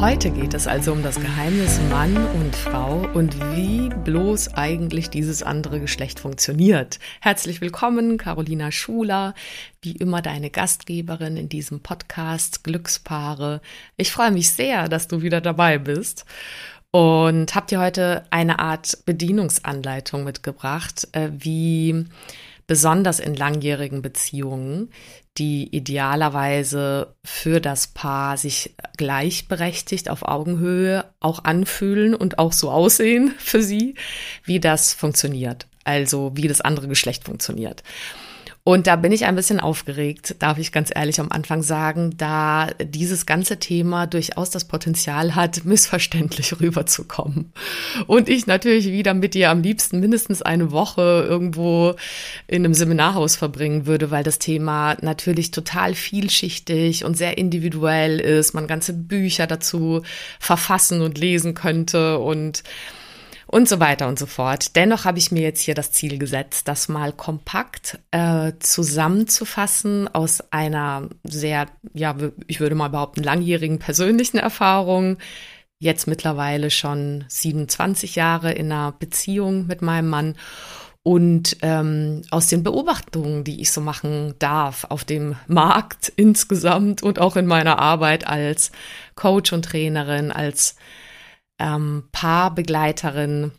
Heute geht es also um das Geheimnis Mann und Frau und wie bloß eigentlich dieses andere Geschlecht funktioniert. Herzlich willkommen, Carolina Schuler, wie immer deine Gastgeberin in diesem Podcast Glückspaare. Ich freue mich sehr, dass du wieder dabei bist und habe dir heute eine Art Bedienungsanleitung mitgebracht, äh, wie besonders in langjährigen Beziehungen, die idealerweise für das Paar sich gleichberechtigt auf Augenhöhe auch anfühlen und auch so aussehen für sie, wie das funktioniert. Also wie das andere Geschlecht funktioniert. Und da bin ich ein bisschen aufgeregt, darf ich ganz ehrlich am Anfang sagen, da dieses ganze Thema durchaus das Potenzial hat, missverständlich rüberzukommen. Und ich natürlich wieder mit dir am liebsten mindestens eine Woche irgendwo in einem Seminarhaus verbringen würde, weil das Thema natürlich total vielschichtig und sehr individuell ist, man ganze Bücher dazu verfassen und lesen könnte und und so weiter und so fort. Dennoch habe ich mir jetzt hier das Ziel gesetzt, das mal kompakt äh, zusammenzufassen aus einer sehr, ja, ich würde mal behaupten, langjährigen persönlichen Erfahrung. Jetzt mittlerweile schon 27 Jahre in einer Beziehung mit meinem Mann und ähm, aus den Beobachtungen, die ich so machen darf auf dem Markt insgesamt und auch in meiner Arbeit als Coach und Trainerin, als ähm, Paarbegleiterin.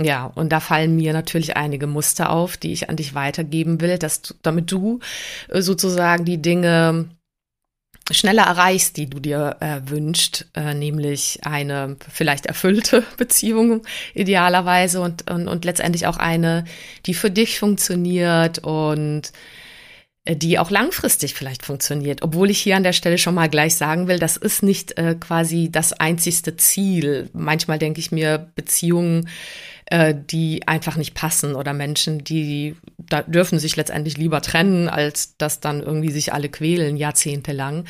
Ja, und da fallen mir natürlich einige Muster auf, die ich an dich weitergeben will, dass du, damit du äh, sozusagen die Dinge schneller erreichst, die du dir äh, wünscht, äh, nämlich eine vielleicht erfüllte Beziehung idealerweise und, und, und letztendlich auch eine, die für dich funktioniert und die auch langfristig vielleicht funktioniert. Obwohl ich hier an der Stelle schon mal gleich sagen will, das ist nicht äh, quasi das einzigste Ziel. Manchmal denke ich mir, Beziehungen, äh, die einfach nicht passen oder Menschen, die da dürfen sich letztendlich lieber trennen, als dass dann irgendwie sich alle quälen, jahrzehntelang.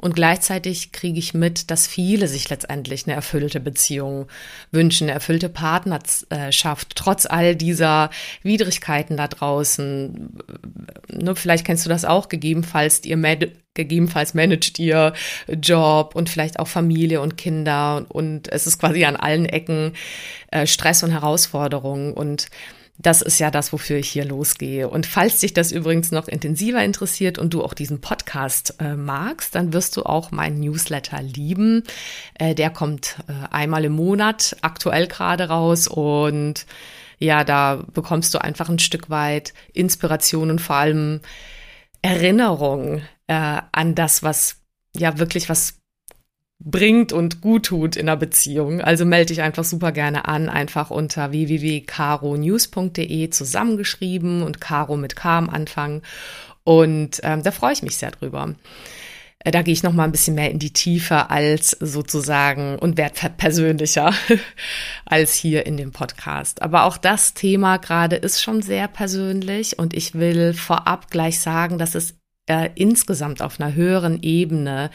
Und gleichzeitig kriege ich mit, dass viele sich letztendlich eine erfüllte Beziehung wünschen, eine erfüllte Partnerschaft, trotz all dieser Widrigkeiten da draußen. Ne, vielleicht kennst du das auch, gegebenenfalls ihr gegebenenfalls managt ihr Job und vielleicht auch Familie und Kinder und es ist quasi an allen Ecken äh, Stress und Herausforderungen und das ist ja das, wofür ich hier losgehe. Und falls dich das übrigens noch intensiver interessiert und du auch diesen Podcast äh, magst, dann wirst du auch meinen Newsletter lieben. Äh, der kommt äh, einmal im Monat aktuell gerade raus und ja, da bekommst du einfach ein Stück weit Inspiration und vor allem Erinnerung äh, an das, was ja wirklich was bringt und gut tut in einer Beziehung. Also melde dich einfach super gerne an, einfach unter www.caronews.de zusammengeschrieben und Caro mit K am Anfang. Und ähm, da freue ich mich sehr drüber. Äh, da gehe ich noch mal ein bisschen mehr in die Tiefe als sozusagen und werde persönlicher als hier in dem Podcast. Aber auch das Thema gerade ist schon sehr persönlich und ich will vorab gleich sagen, dass es äh, insgesamt auf einer höheren Ebene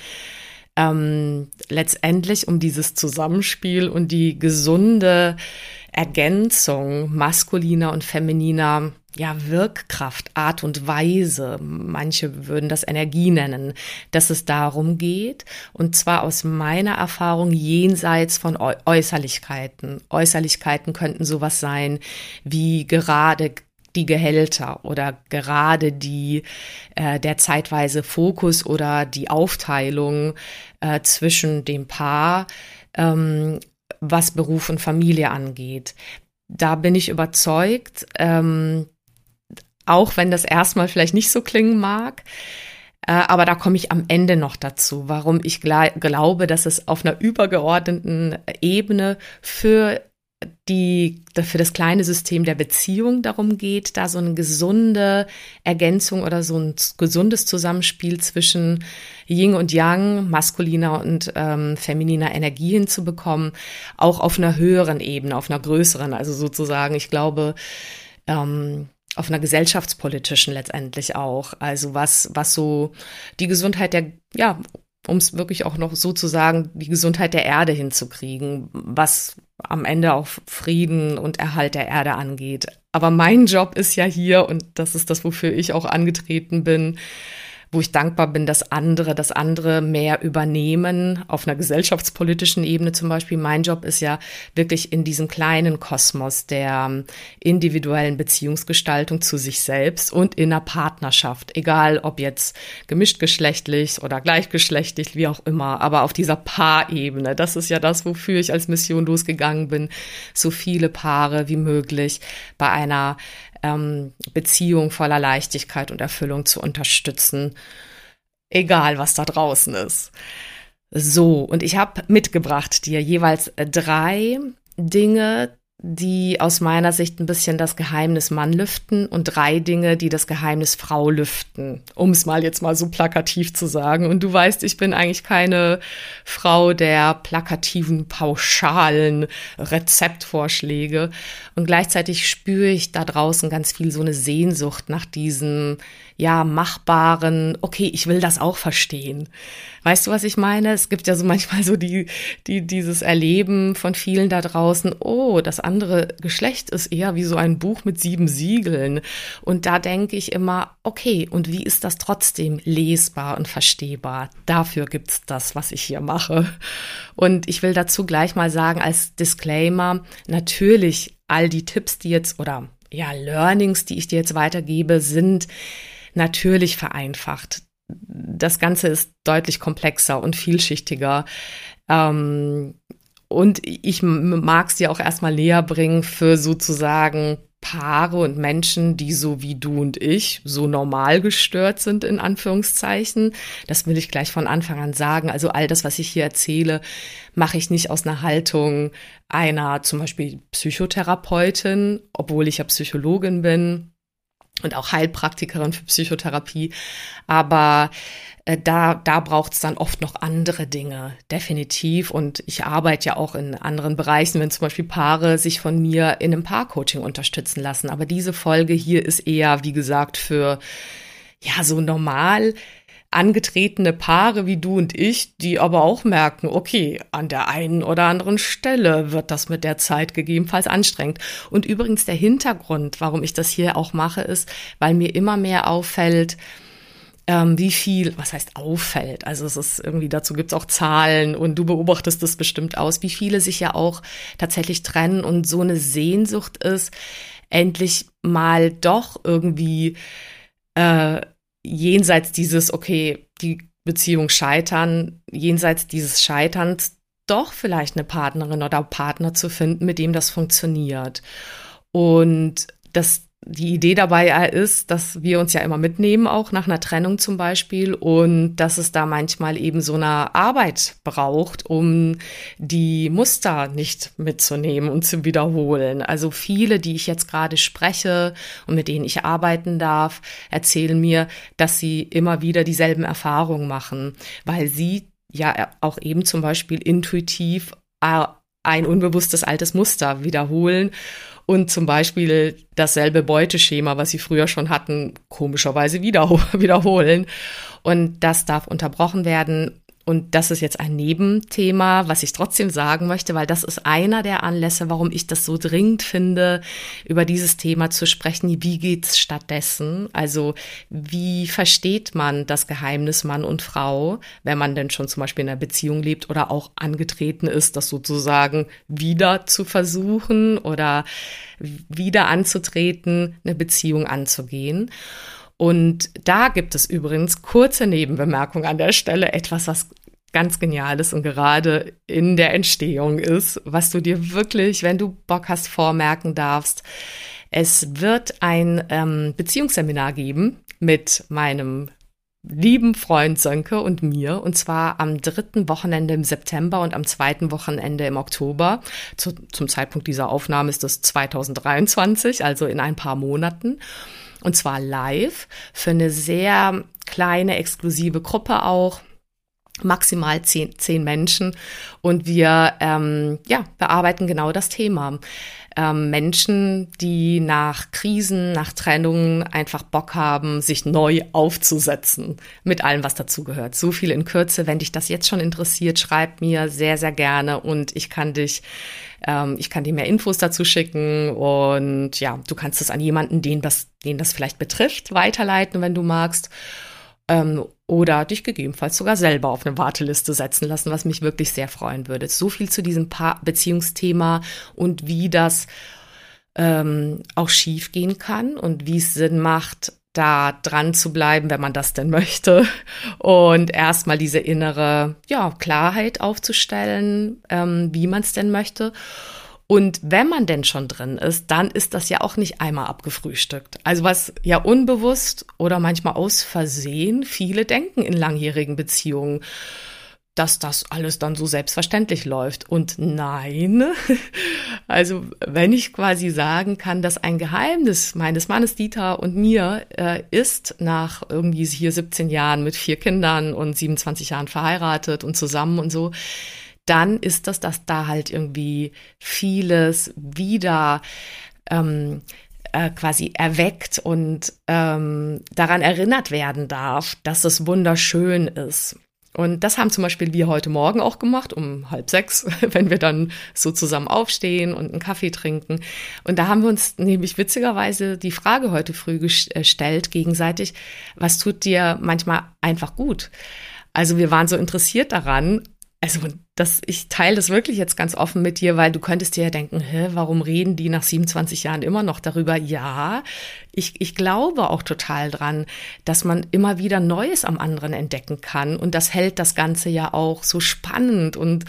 ähm, letztendlich um dieses Zusammenspiel und die gesunde Ergänzung maskuliner und femininer ja, Wirkkraft, Art und Weise, manche würden das Energie nennen, dass es darum geht, und zwar aus meiner Erfahrung jenseits von Äußerlichkeiten. Äußerlichkeiten könnten sowas sein wie gerade die Gehälter oder gerade die äh, der zeitweise Fokus oder die Aufteilung äh, zwischen dem Paar, ähm, was Beruf und Familie angeht. Da bin ich überzeugt, ähm, auch wenn das erstmal vielleicht nicht so klingen mag, Äh, aber da komme ich am Ende noch dazu, warum ich glaube, dass es auf einer übergeordneten Ebene für die für das kleine System der Beziehung darum geht, da so eine gesunde Ergänzung oder so ein gesundes Zusammenspiel zwischen Yin und Yang, maskuliner und ähm, femininer Energie hinzubekommen, auch auf einer höheren Ebene, auf einer größeren, also sozusagen, ich glaube, ähm, auf einer gesellschaftspolitischen letztendlich auch. Also was, was so die Gesundheit der, ja, um es wirklich auch noch so zu sagen, die Gesundheit der Erde hinzukriegen, was am Ende auch Frieden und Erhalt der Erde angeht. Aber mein Job ist ja hier, und das ist das, wofür ich auch angetreten bin, wo ich dankbar bin, dass andere, dass andere mehr übernehmen, auf einer gesellschaftspolitischen Ebene zum Beispiel. Mein Job ist ja wirklich in diesem kleinen Kosmos der ähm, individuellen Beziehungsgestaltung zu sich selbst und in einer Partnerschaft, egal ob jetzt gemischtgeschlechtlich oder gleichgeschlechtlich, wie auch immer, aber auf dieser Paarebene. Das ist ja das, wofür ich als Mission losgegangen bin, so viele Paare wie möglich bei einer ähm, Beziehung voller Leichtigkeit und Erfüllung zu unterstützen, egal was da draußen ist. So, und ich habe mitgebracht dir jeweils drei Dinge, die aus meiner Sicht ein bisschen das Geheimnis Mann lüften und drei Dinge, die das Geheimnis Frau lüften, um es mal jetzt mal so plakativ zu sagen. Und du weißt, ich bin eigentlich keine Frau der plakativen, pauschalen Rezeptvorschläge. Und gleichzeitig spüre ich da draußen ganz viel so eine Sehnsucht nach diesem ja, machbaren, okay, ich will das auch verstehen. Weißt du, was ich meine? Es gibt ja so manchmal so die, die, dieses Erleben von vielen da draußen, oh, das andere Geschlecht ist eher wie so ein Buch mit sieben Siegeln. Und da denke ich immer, okay, und wie ist das trotzdem lesbar und verstehbar? Dafür gibt's das, was ich hier mache. Und ich will dazu gleich mal sagen, als Disclaimer, natürlich all die Tipps, die jetzt oder ja, Learnings, die ich dir jetzt weitergebe, sind natürlich vereinfacht. Das Ganze ist deutlich komplexer und vielschichtiger. Ähm, und ich mag es dir auch erstmal näher bringen für sozusagen Paare und Menschen, die so wie du und ich so normal gestört sind, in Anführungszeichen. Das will ich gleich von Anfang an sagen. Also all das, was ich hier erzähle, mache ich nicht aus einer Haltung einer zum Beispiel Psychotherapeutin, obwohl ich ja Psychologin bin und auch Heilpraktikerin für Psychotherapie. Aber äh, da, da braucht es dann oft noch andere Dinge, definitiv. Und ich arbeite ja auch in anderen Bereichen, wenn zum Beispiel Paare sich von mir in einem Paarcoaching unterstützen lassen. Aber diese Folge hier ist eher, wie gesagt, für ja so normal angetretene Paare wie du und ich, die aber auch merken, okay, an der einen oder anderen Stelle wird das mit der Zeit gegebenenfalls anstrengend. Und übrigens der Hintergrund, warum ich das hier auch mache, ist, weil mir immer mehr auffällt, ähm, wie viel, was heißt auffällt, also es ist irgendwie, dazu gibt's auch Zahlen und du beobachtest das bestimmt aus, wie viele sich ja auch tatsächlich trennen und so eine Sehnsucht ist, endlich mal doch irgendwie äh, jenseits dieses, okay, die Beziehung scheitern, jenseits dieses Scheiterns doch vielleicht eine Partnerin oder Partner zu finden, mit dem das funktioniert. Und das die Idee dabei ist, dass wir uns ja immer mitnehmen, auch nach einer Trennung zum Beispiel, und dass es da manchmal eben so eine Arbeit braucht, um die Muster nicht mitzunehmen und zu wiederholen. Also viele, die ich jetzt gerade spreche und mit denen ich arbeiten darf, erzählen mir, dass sie immer wieder dieselben Erfahrungen machen, weil sie ja auch eben zum Beispiel intuitiv äh, ein unbewusstes altes Muster wiederholen und zum Beispiel dasselbe Beuteschema, was sie früher schon hatten, komischerweise wieder, wiederholen. Und das darf unterbrochen werden. Und das ist jetzt ein Nebenthema, was ich trotzdem sagen möchte, weil das ist einer der Anlässe, warum ich das so dringend finde, über dieses Thema zu sprechen. Wie geht's stattdessen? Also, wie versteht man das Geheimnis Mann und Frau, wenn man denn schon zum Beispiel in einer Beziehung lebt oder auch angetreten ist, das sozusagen wieder zu versuchen oder wieder anzutreten, eine Beziehung anzugehen? Und da gibt es übrigens kurze Nebenbemerkung an der Stelle, etwas, was ganz genial ist und gerade in der Entstehung ist, was du dir wirklich, wenn du Bock hast, vormerken darfst. Es wird ein ähm, Beziehungsseminar geben mit meinem lieben Freund Sönke und mir, und zwar am dritten Wochenende im September und am zweiten Wochenende im Oktober. Zu, zum Zeitpunkt dieser Aufnahme ist das 2023, also in ein paar Monaten. Und zwar live für eine sehr kleine, exklusive Gruppe auch maximal zehn, zehn Menschen und wir ähm, ja bearbeiten genau das Thema ähm, Menschen, die nach Krisen, nach Trennungen einfach Bock haben, sich neu aufzusetzen mit allem, was dazugehört. So viel in Kürze. Wenn dich das jetzt schon interessiert, schreib mir sehr, sehr gerne und ich kann dich, ähm, ich kann dir mehr Infos dazu schicken und ja, du kannst es an jemanden, den das, den das vielleicht betrifft, weiterleiten, wenn du magst ähm, oder dich gegebenenfalls sogar selber auf eine Warteliste setzen lassen, was mich wirklich sehr freuen würde. So viel zu diesem pa Beziehungsthema und wie das ähm, auch schief gehen kann und wie es Sinn macht, da dran zu bleiben, wenn man das denn möchte. Und erstmal diese innere ja, Klarheit aufzustellen, ähm, wie man es denn möchte. Und wenn man denn schon drin ist, dann ist das ja auch nicht einmal abgefrühstückt. Also was ja unbewusst oder manchmal aus Versehen viele denken in langjährigen Beziehungen, dass das alles dann so selbstverständlich läuft. Und nein, also wenn ich quasi sagen kann, dass ein Geheimnis meines Mannes Dieter und mir äh, ist, nach irgendwie hier 17 Jahren mit vier Kindern und 27 Jahren verheiratet und zusammen und so, dann ist das, dass da halt irgendwie vieles wieder ähm, äh, quasi erweckt und ähm, daran erinnert werden darf, dass es wunderschön ist. Und das haben zum Beispiel wir heute Morgen auch gemacht, um halb sechs, wenn wir dann so zusammen aufstehen und einen Kaffee trinken. Und da haben wir uns nämlich witzigerweise die Frage heute früh gestellt, gegenseitig, was tut dir manchmal einfach gut? Also wir waren so interessiert daran, also das, ich teile das wirklich jetzt ganz offen mit dir, weil du könntest dir ja denken, hä, warum reden die nach 27 Jahren immer noch darüber? Ja, ich, ich glaube auch total dran, dass man immer wieder Neues am anderen entdecken kann. Und das hält das Ganze ja auch so spannend und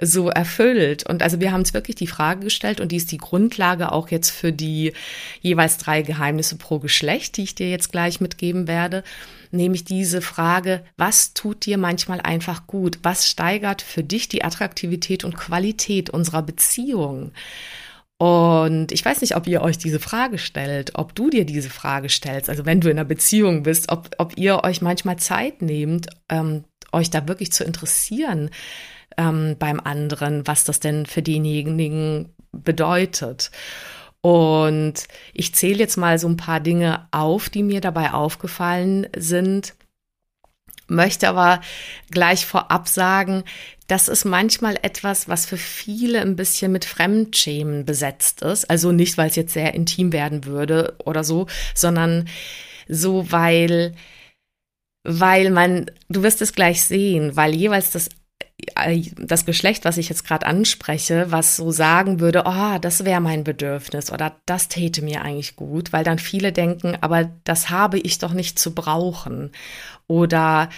so erfüllt. Und also wir haben uns wirklich die Frage gestellt und die ist die Grundlage auch jetzt für die jeweils drei Geheimnisse pro Geschlecht, die ich dir jetzt gleich mitgeben werde nämlich diese Frage, was tut dir manchmal einfach gut? Was steigert für dich die Attraktivität und Qualität unserer Beziehung? Und ich weiß nicht, ob ihr euch diese Frage stellt, ob du dir diese Frage stellst, also wenn du in einer Beziehung bist, ob, ob ihr euch manchmal Zeit nehmt, ähm, euch da wirklich zu interessieren ähm, beim anderen, was das denn für denjenigen bedeutet. Und ich zähle jetzt mal so ein paar Dinge auf, die mir dabei aufgefallen sind, möchte aber gleich vorab sagen, das ist manchmal etwas, was für viele ein bisschen mit Fremdschämen besetzt ist. Also nicht, weil es jetzt sehr intim werden würde oder so, sondern so, weil, weil man, du wirst es gleich sehen, weil jeweils das das Geschlecht, was ich jetzt gerade anspreche, was so sagen würde, oh, das wäre mein Bedürfnis oder das täte mir eigentlich gut, weil dann viele denken, aber das habe ich doch nicht zu brauchen. Oder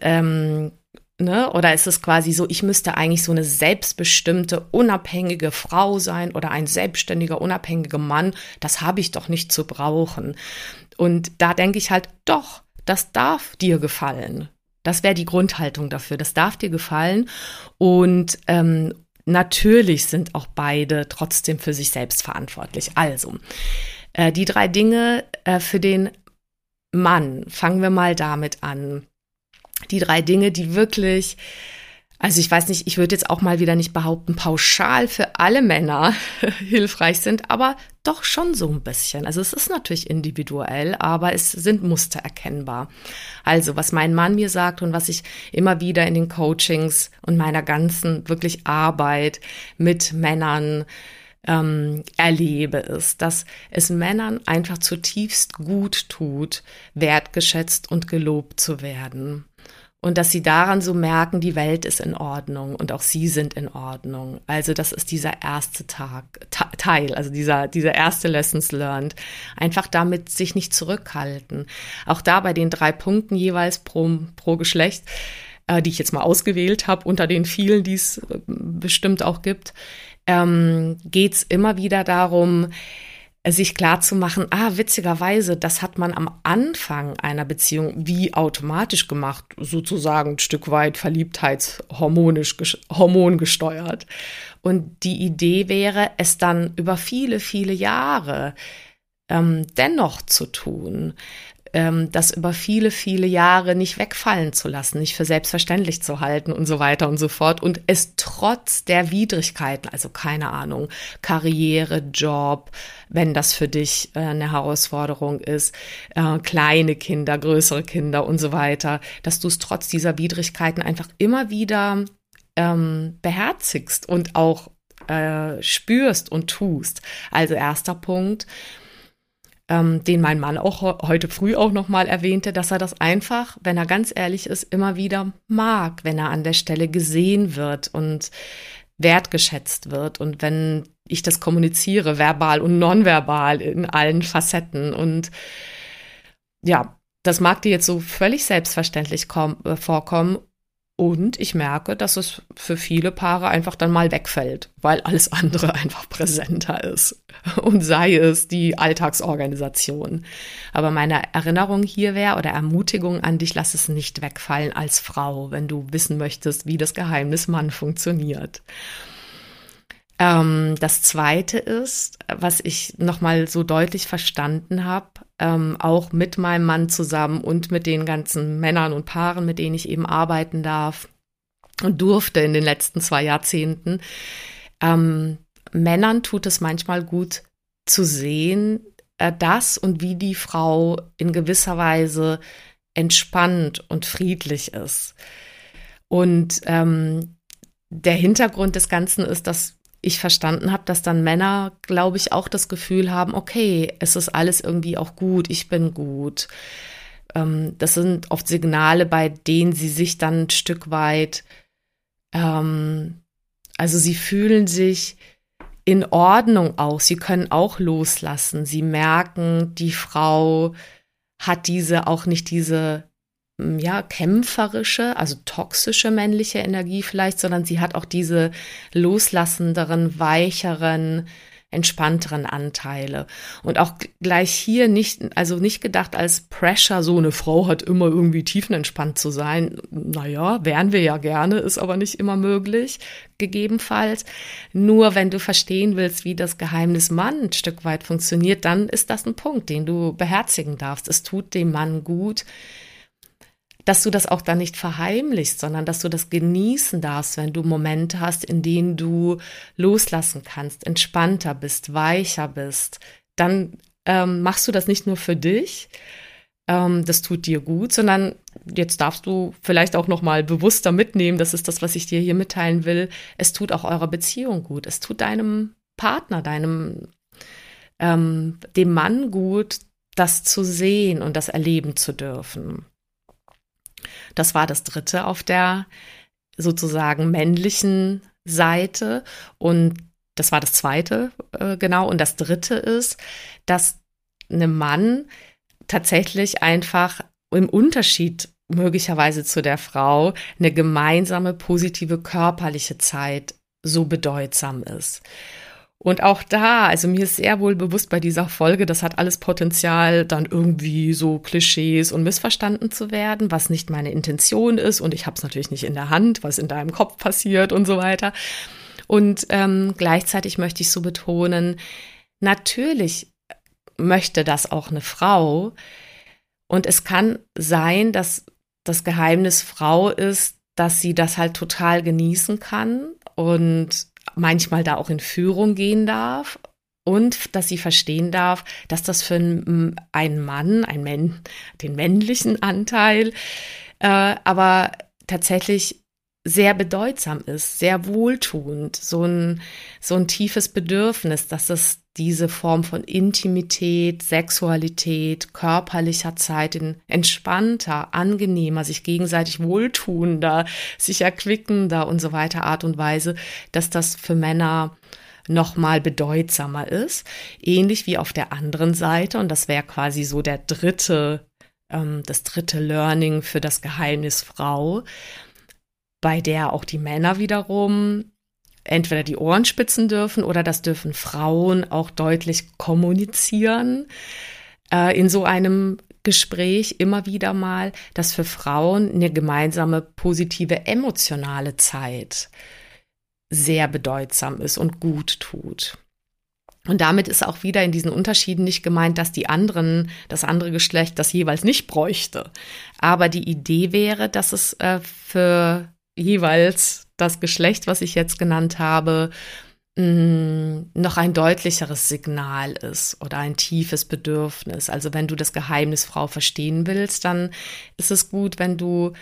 ähm, Ne? Oder ist es quasi so, ich müsste eigentlich so eine selbstbestimmte, unabhängige Frau sein oder ein selbstständiger, unabhängiger Mann? Das habe ich doch nicht zu brauchen. Und da denke ich halt, doch, das darf dir gefallen. Das wäre die Grundhaltung dafür. Das darf dir gefallen. Und ähm, natürlich sind auch beide trotzdem für sich selbst verantwortlich. Also, äh, die drei Dinge äh, für den Mann, fangen wir mal damit an. Die drei Dinge, die wirklich also ich weiß nicht, ich würde jetzt auch mal wieder nicht behaupten, pauschal für alle Männer hilfreich sind, aber doch schon so ein bisschen. Also es ist natürlich individuell, aber es sind Muster erkennbar. Also was mein Mann mir sagt und was ich immer wieder in den Coachings und meiner ganzen wirklich Arbeit mit Männern ähm, erlebe, ist, dass es Männern einfach zutiefst gut tut, wertgeschätzt und gelobt zu werden und dass sie daran so merken, die Welt ist in Ordnung und auch sie sind in Ordnung. Also das ist dieser erste Tag, Teil, also dieser, dieser erste Lessons learned. Einfach damit sich nicht zurückhalten. Auch da bei den drei Punkten jeweils pro, pro Geschlecht, äh, die ich jetzt mal ausgewählt habe, unter den vielen, die es äh, bestimmt auch gibt, ähm, geht es immer wieder darum, sich klar zu machen, ah, witzigerweise, das hat man am Anfang einer Beziehung wie automatisch gemacht, sozusagen ein Stück weit verliebtheitshormonisch, hormon gesteuert. Und die Idee wäre, es dann über viele, viele Jahre ähm, dennoch zu tun, ähm, das über viele, viele Jahre nicht wegfallen zu lassen, nicht für selbstverständlich zu halten und so weiter und so fort und es trotz der Widrigkeiten, also keine Ahnung, Karriere, Job, wenn das für dich äh, eine Herausforderung ist, äh, kleine Kinder, größere Kinder und so weiter, dass du es trotz dieser Widrigkeiten einfach immer wieder ähm, beherzigst und auch äh, spürst und tust. Also erster Punkt ähm, den mein Mann auch heute früh auch nochmal erwähnte, dass er das einfach, wenn er ganz ehrlich ist, immer wieder mag, wenn er an der Stelle gesehen wird und wertgeschätzt wird und wenn ich das kommuniziere, verbal und nonverbal in allen Facetten. Und ja, das mag dir jetzt so völlig selbstverständlich äh, vorkommen und ich merke, dass es für viele Paare einfach dann mal wegfällt, weil alles andere einfach präsenter ist. Und sei es die Alltagsorganisation. Aber meine Erinnerung hier wäre oder Ermutigung an dich, lass es nicht wegfallen als Frau, wenn du wissen möchtest, wie das Geheimnis Mann funktioniert. Ähm, das zweite ist, was ich nochmal so deutlich verstanden habe, ähm, auch mit meinem Mann zusammen und mit den ganzen Männern und Paaren, mit denen ich eben arbeiten darf und durfte in den letzten zwei Jahrzehnten. Ähm, Männern tut es manchmal gut zu sehen, äh, dass und wie die Frau in gewisser Weise entspannt und friedlich ist. Und ähm, der Hintergrund des Ganzen ist, dass ich verstanden habe, dass dann Männer, glaube ich, auch das Gefühl haben, okay, es ist alles irgendwie auch gut, ich bin gut. Ähm, das sind oft Signale, bei denen sie sich dann ein Stück weit, ähm, also sie fühlen sich in Ordnung auch, sie können auch loslassen, sie merken, die Frau hat diese auch nicht diese ja, kämpferische, also toxische männliche Energie vielleicht, sondern sie hat auch diese loslassenderen, weicheren, entspannteren Anteile. Und auch gleich hier nicht, also nicht gedacht als Pressure, so eine Frau hat immer irgendwie tiefenentspannt zu sein. Naja, wären wir ja gerne, ist aber nicht immer möglich, gegebenenfalls. Nur wenn du verstehen willst, wie das Geheimnis Mann ein Stück weit funktioniert, dann ist das ein Punkt, den du beherzigen darfst. Es tut dem Mann gut, dass du das auch dann nicht verheimlichst, sondern dass du das genießen darfst, wenn du Momente hast, in denen du loslassen kannst, entspannter bist, weicher bist. Dann ähm, machst du das nicht nur für dich, ähm, das tut dir gut, sondern jetzt darfst du vielleicht auch noch mal bewusster mitnehmen. Das ist das, was ich dir hier mitteilen will. Es tut auch eurer Beziehung gut. Es tut deinem Partner, deinem ähm, dem Mann gut, das zu sehen und das erleben zu dürfen. Das war das dritte auf der sozusagen männlichen Seite. Und das war das zweite, äh, genau. Und das dritte ist, dass einem Mann tatsächlich einfach im Unterschied möglicherweise zu der Frau eine gemeinsame positive körperliche Zeit so bedeutsam ist. Und auch da, also mir ist sehr wohl bewusst bei dieser Folge, das hat alles Potenzial, dann irgendwie so Klischees und missverstanden zu werden, was nicht meine Intention ist. Und ich habe es natürlich nicht in der Hand, was in deinem Kopf passiert und so weiter. Und ähm, gleichzeitig möchte ich so betonen, natürlich möchte das auch eine Frau. Und es kann sein, dass das Geheimnis Frau ist, dass sie das halt total genießen kann und manchmal da auch in Führung gehen darf und dass sie verstehen darf, dass das für einen Mann, ein Mann, den männlichen Anteil, äh, aber tatsächlich sehr bedeutsam ist, sehr wohltuend, so ein, so ein tiefes Bedürfnis, dass es diese Form von Intimität, Sexualität, körperlicher Zeit in entspannter, angenehmer, sich gegenseitig wohltuender, sich erquickender und so weiter Art und Weise, dass das für Männer nochmal bedeutsamer ist. Ähnlich wie auf der anderen Seite, und das wäre quasi so der dritte, ähm, das dritte Learning für das Geheimnis Frau, bei der auch die Männer wiederum entweder die Ohren spitzen dürfen oder das dürfen Frauen auch deutlich kommunizieren äh, in so einem Gespräch immer wieder mal, dass für Frauen eine gemeinsame positive emotionale Zeit sehr bedeutsam ist und gut tut. Und damit ist auch wieder in diesen Unterschieden nicht gemeint, dass die anderen, das andere Geschlecht das jeweils nicht bräuchte. Aber die Idee wäre, dass es äh, für jeweils das Geschlecht, was ich jetzt genannt habe, mm, noch ein deutlicheres Signal ist oder ein tiefes Bedürfnis. Also wenn du das Geheimnis Frau verstehen willst, dann ist es gut, wenn du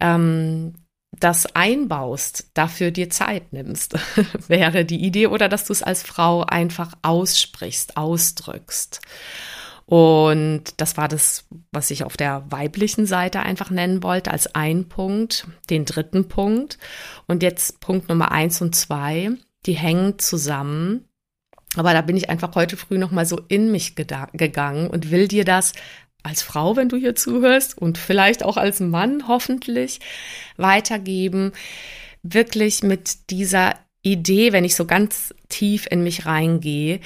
ähm, das einbaust, dafür dir Zeit nimmst, wäre die Idee, oder dass du es als Frau einfach aussprichst, ausdrückst. Und das war das, was ich auf der weiblichen Seite einfach nennen wollte, als ein Punkt, den dritten Punkt. Und jetzt Punkt Nummer eins und zwei, die hängen zusammen. Aber da bin ich einfach heute früh nochmal so in mich gegangen und will dir das als Frau, wenn du hier zuhörst und vielleicht auch als Mann hoffentlich weitergeben, wirklich mit dieser Idee, wenn ich so ganz tief in mich reingehe,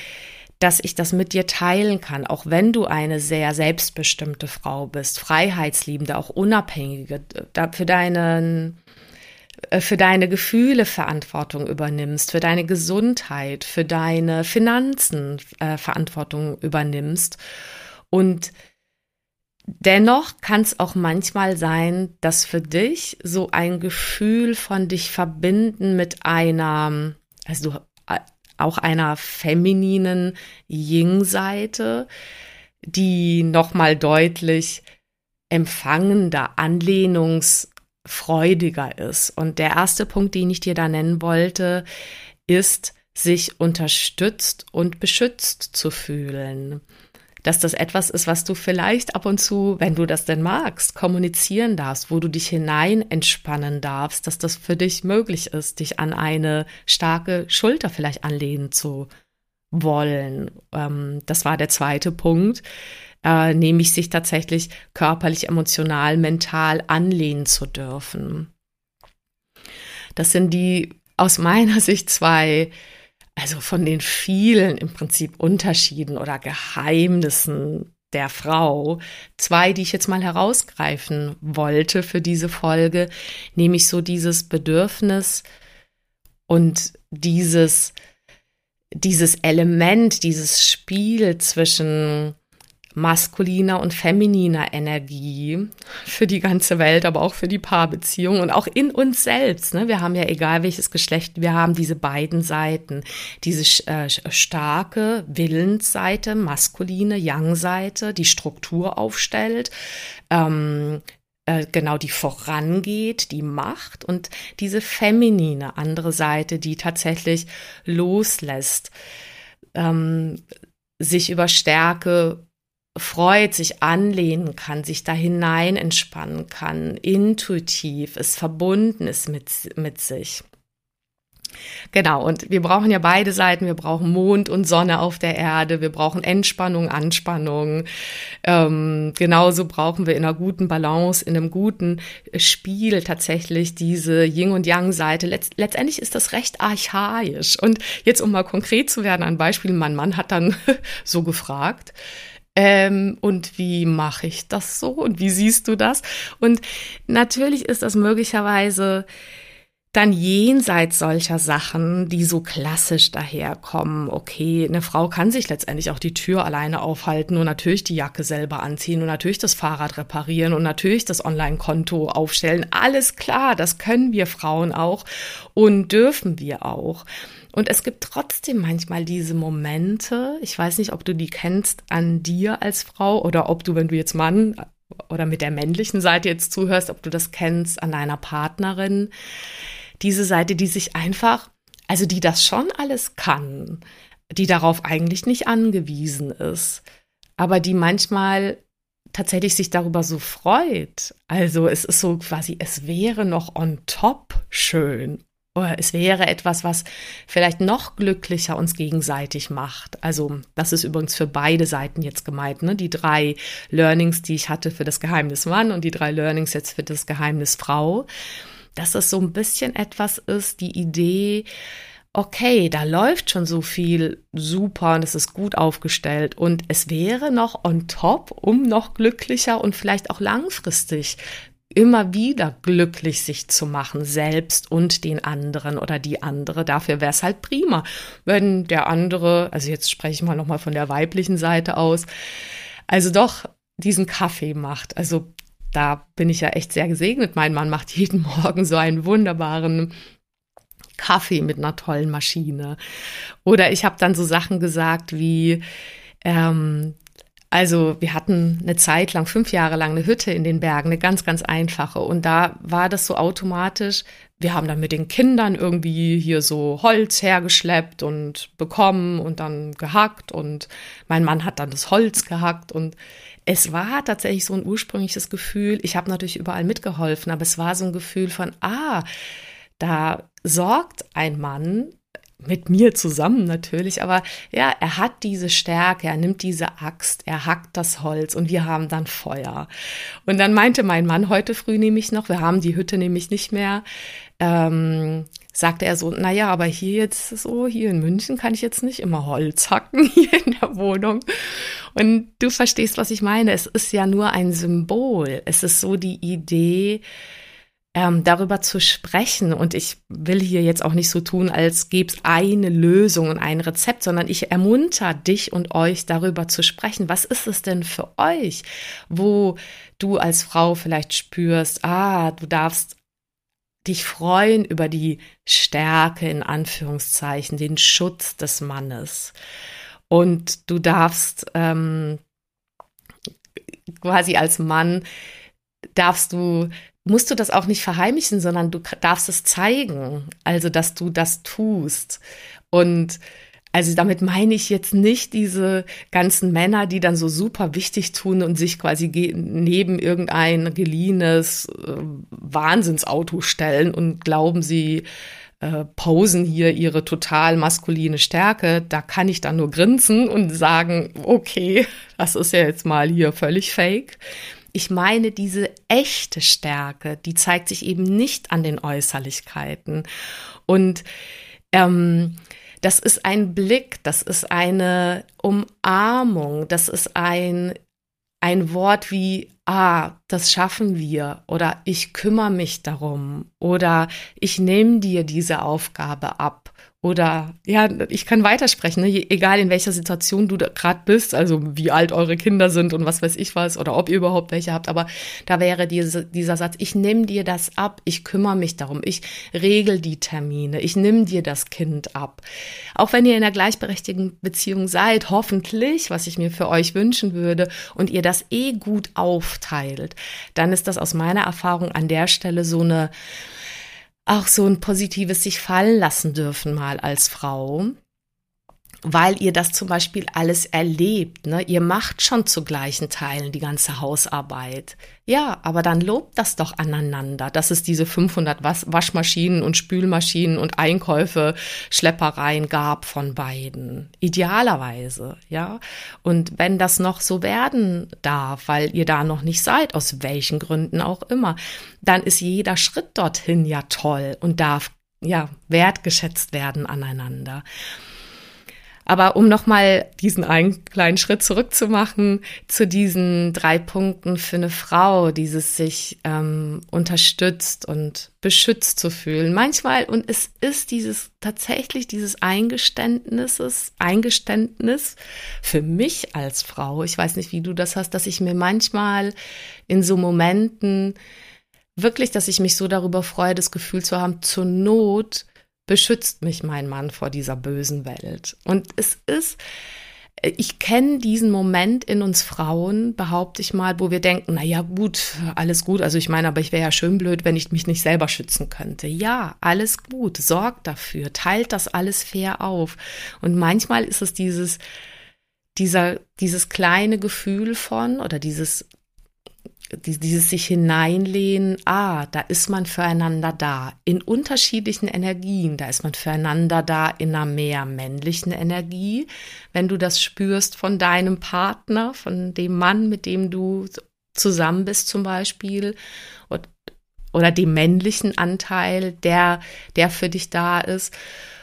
dass ich das mit dir teilen kann, auch wenn du eine sehr selbstbestimmte Frau bist, freiheitsliebende, auch unabhängige, für deinen äh, für deine Gefühle Verantwortung übernimmst, für deine Gesundheit, für deine Finanzen äh, Verantwortung übernimmst. Und Dennoch kann es auch manchmal sein, dass für dich so ein Gefühl von dich verbinden mit einer, also äh, auch einer femininen Ying-Seite, die nochmal deutlich empfangender, anlehnungsfreudiger ist. Und der erste Punkt, den ich dir da nennen wollte, ist, sich unterstützt und beschützt zu fühlen dass das etwas ist, was du vielleicht ab und zu, wenn du das denn magst, kommunizieren darfst, wo du dich hinein entspannen darfst, dass das für dich möglich ist, dich an eine starke Schulter vielleicht anlehnen zu wollen. Ähm, das war der zweite Punkt, äh, nämlich sich tatsächlich körperlich, emotional, mental anlehnen zu dürfen. Das sind die aus meiner Sicht zwei also von den vielen im Prinzip Unterschieden oder Geheimnissen der Frau, zwei, die ich jetzt mal herausgreifen wollte für diese Folge, nämlich so dieses Bedürfnis und dieses, dieses Element, dieses Spiel zwischen maskuliner und femininer Energie für die ganze Welt, aber auch für die Paarbeziehung und auch in uns selbst. Ne? Wir haben ja, egal welches Geschlecht wir haben, diese beiden Seiten. Diese äh, starke Willensseite, maskuline Yang-Seite, die Struktur aufstellt, ähm, äh, genau die vorangeht, die macht und diese feminine andere Seite, die tatsächlich loslässt, ähm, sich über Stärke freut, sich anlehnen kann, sich da hinein entspannen kann, intuitiv, es verbunden ist mit, mit sich. Genau, und wir brauchen ja beide Seiten. Wir brauchen Mond und Sonne auf der Erde. Wir brauchen Entspannung, Anspannung. Ähm, genauso brauchen wir in einer guten Balance, in einem guten Spiel tatsächlich diese Yin- und Yang-Seite. Letzt, letztendlich ist das recht archaisch. Und jetzt, um mal konkret zu werden, ein Beispiel. Mein Mann hat dann so gefragt, ähm, und wie mache ich das so? Und wie siehst du das? Und natürlich ist das möglicherweise dann jenseits solcher Sachen, die so klassisch daherkommen, okay, eine Frau kann sich letztendlich auch die Tür alleine aufhalten und natürlich die Jacke selber anziehen und natürlich das Fahrrad reparieren und natürlich das Online-Konto aufstellen. Alles klar, das können wir Frauen auch und dürfen wir auch. Und es gibt trotzdem manchmal diese Momente, ich weiß nicht, ob du die kennst an dir als Frau oder ob du, wenn du jetzt Mann oder mit der männlichen Seite jetzt zuhörst, ob du das kennst an deiner Partnerin. Diese Seite, die sich einfach, also die das schon alles kann, die darauf eigentlich nicht angewiesen ist, aber die manchmal tatsächlich sich darüber so freut. Also es ist so quasi, es wäre noch on top schön es wäre etwas, was vielleicht noch glücklicher uns gegenseitig macht. Also das ist übrigens für beide Seiten jetzt gemeint. Ne? Die drei Learnings, die ich hatte für das Geheimnis Mann und die drei Learnings jetzt für das Geheimnis Frau. dass es so ein bisschen etwas ist, die Idee, okay, da läuft schon so viel super und es ist gut aufgestellt und es wäre noch on top, um noch glücklicher und vielleicht auch langfristig immer wieder glücklich sich zu machen, selbst und den anderen oder die andere. Dafür wäre es halt prima, wenn der andere, also jetzt spreche ich mal nochmal von der weiblichen Seite aus, also doch diesen Kaffee macht. Also da bin ich ja echt sehr gesegnet. Mein Mann macht jeden Morgen so einen wunderbaren Kaffee mit einer tollen Maschine. Oder ich habe dann so Sachen gesagt wie, ähm, also wir hatten eine Zeit lang, fünf Jahre lang eine Hütte in den Bergen, eine ganz, ganz einfache. Und da war das so automatisch. Wir haben dann mit den Kindern irgendwie hier so Holz hergeschleppt und bekommen und dann gehackt. Und mein Mann hat dann das Holz gehackt. Und es war tatsächlich so ein ursprüngliches Gefühl. Ich habe natürlich überall mitgeholfen, aber es war so ein Gefühl von, ah, da sorgt ein Mann mit mir zusammen natürlich, aber ja, er hat diese Stärke, er nimmt diese Axt, er hackt das Holz und wir haben dann Feuer. Und dann meinte mein Mann heute früh nämlich noch, wir haben die Hütte nämlich nicht mehr, ähm, sagte er so, naja, aber hier jetzt so, hier in München kann ich jetzt nicht immer Holz hacken hier in der Wohnung. Und du verstehst, was ich meine. Es ist ja nur ein Symbol. Es ist so die Idee, ähm, darüber zu sprechen. Und ich will hier jetzt auch nicht so tun, als gäbe es eine Lösung und ein Rezept, sondern ich ermunter dich und euch darüber zu sprechen. Was ist es denn für euch, wo du als Frau vielleicht spürst, ah, du darfst dich freuen über die Stärke in Anführungszeichen, den Schutz des Mannes. Und du darfst ähm, quasi als Mann darfst du musst du das auch nicht verheimlichen, sondern du darfst es zeigen, also dass du das tust. Und also damit meine ich jetzt nicht diese ganzen Männer, die dann so super wichtig tun und sich quasi neben irgendein geliehenes äh, Wahnsinnsauto stellen und glauben, sie äh, posen hier ihre total maskuline Stärke. Da kann ich dann nur grinsen und sagen, okay, das ist ja jetzt mal hier völlig fake. Ich meine diese echte Stärke, die zeigt sich eben nicht an den Äußerlichkeiten. Und ähm, das ist ein Blick, das ist eine Umarmung, das ist ein, ein Wort wie, ah, das schaffen wir oder ich kümmere mich darum oder ich nehme dir diese Aufgabe ab oder ja, ich kann weitersprechen, ne? egal in welcher Situation du gerade bist, also wie alt eure Kinder sind und was weiß ich was oder ob ihr überhaupt welche habt, aber da wäre diese, dieser Satz, ich nehme dir das ab, ich kümmere mich darum, ich regel die Termine, ich nehme dir das Kind ab. Auch wenn ihr in einer gleichberechtigten Beziehung seid, hoffentlich, was ich mir für euch wünschen würde, und ihr das eh gut aufteilt, dann ist das aus meiner Erfahrung an der Stelle so eine auch so ein positives sich fallen lassen dürfen mal als Frau weil ihr das zum Beispiel alles erlebt. Ne? Ihr macht schon zu gleichen Teilen die ganze Hausarbeit. Ja, aber dann lobt das doch aneinander, dass es diese 500 Waschmaschinen und Spülmaschinen und Einkäufe, Schleppereien gab von beiden. Idealerweise, ja. Und wenn das noch so werden darf, weil ihr da noch nicht seid, aus welchen Gründen auch immer, dann ist jeder Schritt dorthin ja toll und darf ja wertgeschätzt werden aneinander. Aber um nochmal diesen einen kleinen Schritt zurückzumachen zu diesen drei Punkten für eine Frau, dieses sich ähm, unterstützt und beschützt zu fühlen. Manchmal, und es ist dieses tatsächlich dieses Eingeständnisses, Eingeständnis für mich als Frau, ich weiß nicht, wie du das hast, dass ich mir manchmal in so Momenten wirklich, dass ich mich so darüber freue, das Gefühl zu haben, zur Not beschützt mich mein Mann vor dieser bösen Welt. Und es ist, ich kenne diesen Moment in uns Frauen, behaupte ich mal, wo wir denken, na ja, gut, alles gut. Also ich meine, aber ich wäre ja schön blöd, wenn ich mich nicht selber schützen könnte. Ja, alles gut. Sorgt dafür. Teilt das alles fair auf. Und manchmal ist es dieses, dieser, dieses kleine Gefühl von oder dieses dieses sich hineinlehnen, ah, da ist man füreinander da, in unterschiedlichen Energien, da ist man füreinander da in einer mehr männlichen Energie, wenn du das spürst von deinem Partner, von dem Mann, mit dem du zusammen bist zum Beispiel, und, oder dem männlichen Anteil, der, der für dich da ist.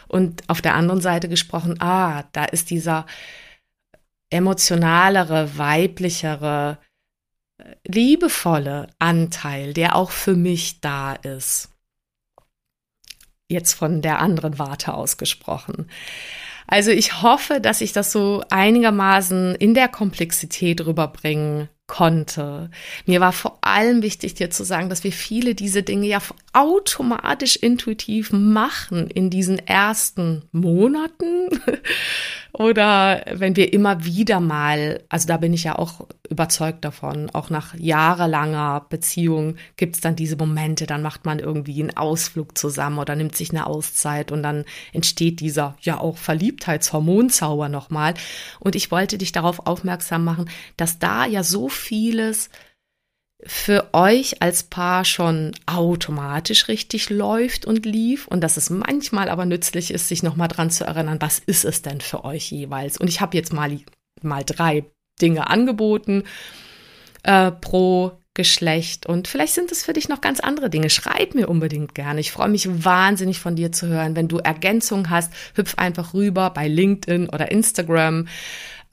Und auf der anderen Seite gesprochen, ah, da ist dieser emotionalere, weiblichere, liebevolle Anteil, der auch für mich da ist. Jetzt von der anderen Warte ausgesprochen. Also ich hoffe, dass ich das so einigermaßen in der Komplexität rüberbringen konnte. Mir war vor allem wichtig, dir zu sagen, dass wir viele diese Dinge ja automatisch intuitiv machen in diesen ersten Monaten oder wenn wir immer wieder mal, also da bin ich ja auch überzeugt davon, auch nach jahrelanger Beziehung gibt es dann diese Momente, dann macht man irgendwie einen Ausflug zusammen oder nimmt sich eine Auszeit und dann entsteht dieser ja auch Verliebtheitshormonzauber nochmal. Und ich wollte dich darauf aufmerksam machen, dass da ja so vieles für euch als Paar schon automatisch richtig läuft und lief und dass es manchmal aber nützlich ist, sich nochmal dran zu erinnern, was ist es denn für euch jeweils? Und ich habe jetzt mal, mal drei Dinge angeboten äh, pro Geschlecht und vielleicht sind es für dich noch ganz andere Dinge. Schreib mir unbedingt gerne. Ich freue mich wahnsinnig von dir zu hören. Wenn du Ergänzungen hast, hüpf einfach rüber bei LinkedIn oder Instagram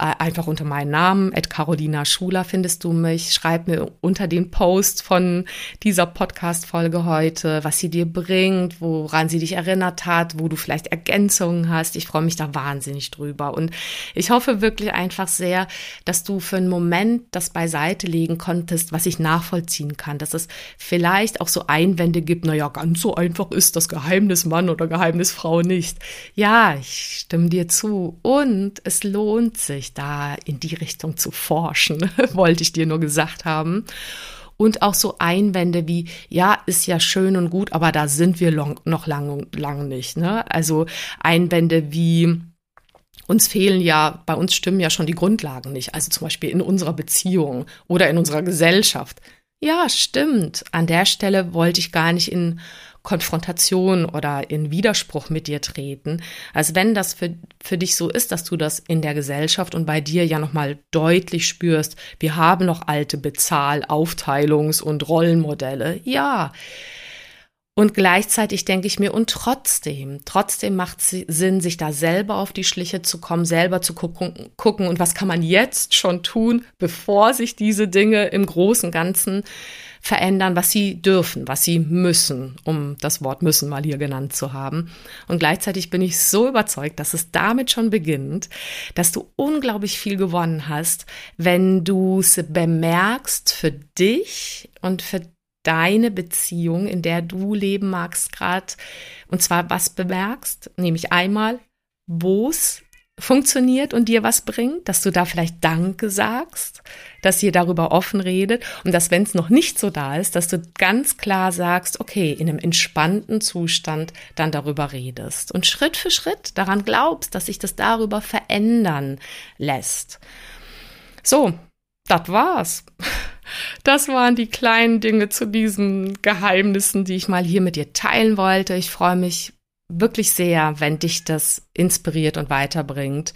einfach unter meinem Namen, at Carolina Schuler findest du mich. Schreib mir unter den Post von dieser Podcast-Folge heute, was sie dir bringt, woran sie dich erinnert hat, wo du vielleicht Ergänzungen hast. Ich freue mich da wahnsinnig drüber. Und ich hoffe wirklich einfach sehr, dass du für einen Moment das beiseite legen konntest, was ich nachvollziehen kann, dass es vielleicht auch so Einwände gibt, naja, ganz so einfach ist das Geheimnis Mann oder Geheimnis Frau nicht. Ja, ich stimme dir zu. Und es lohnt sich da in die Richtung zu forschen, wollte ich dir nur gesagt haben. Und auch so Einwände wie, ja, ist ja schön und gut, aber da sind wir long, noch lang, lang nicht. Ne? Also Einwände wie, uns fehlen ja, bei uns stimmen ja schon die Grundlagen nicht. Also zum Beispiel in unserer Beziehung oder in unserer Gesellschaft. Ja, stimmt. An der Stelle wollte ich gar nicht in Konfrontation oder in Widerspruch mit dir treten. Also wenn das für, für dich so ist, dass du das in der Gesellschaft und bei dir ja nochmal deutlich spürst, wir haben noch alte Bezahl-, Aufteilungs- und Rollenmodelle. Ja. Und gleichzeitig denke ich mir, und trotzdem, trotzdem macht es Sinn, sich da selber auf die Schliche zu kommen, selber zu gucken, gucken, und was kann man jetzt schon tun, bevor sich diese Dinge im großen Ganzen verändern, was sie dürfen, was sie müssen, um das Wort müssen mal hier genannt zu haben. Und gleichzeitig bin ich so überzeugt, dass es damit schon beginnt, dass du unglaublich viel gewonnen hast, wenn du es bemerkst für dich und für deine Beziehung, in der du leben magst gerade. Und zwar was bemerkst, nämlich einmal, wo es funktioniert und dir was bringt, dass du da vielleicht Danke sagst, dass ihr darüber offen redet und dass, wenn es noch nicht so da ist, dass du ganz klar sagst, okay, in einem entspannten Zustand dann darüber redest und Schritt für Schritt daran glaubst, dass sich das darüber verändern lässt. So, das war's. Das waren die kleinen Dinge zu diesen Geheimnissen, die ich mal hier mit dir teilen wollte. Ich freue mich wirklich sehr, wenn dich das inspiriert und weiterbringt.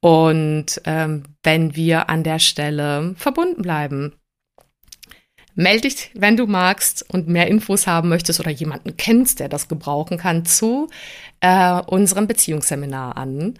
Und ähm, wenn wir an der Stelle verbunden bleiben. Melde dich, wenn du magst und mehr Infos haben möchtest oder jemanden kennst, der das gebrauchen kann, zu äh, unserem Beziehungsseminar an,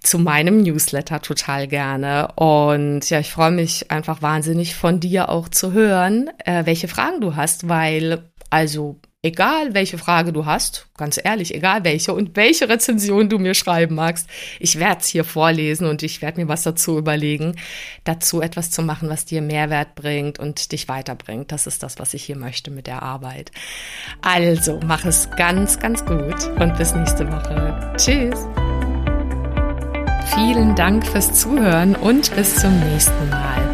zu meinem Newsletter total gerne. Und ja, ich freue mich einfach wahnsinnig von dir auch zu hören, äh, welche Fragen du hast, weil also egal welche Frage du hast, ganz ehrlich, egal welche und welche Rezension du mir schreiben magst, ich werde es hier vorlesen und ich werde mir was dazu überlegen, dazu etwas zu machen, was dir Mehrwert bringt und dich weiterbringt. Das ist das, was ich hier möchte mit der Arbeit. Also, mach es ganz, ganz gut und bis nächste Woche. Tschüss. Vielen Dank fürs Zuhören und bis zum nächsten Mal.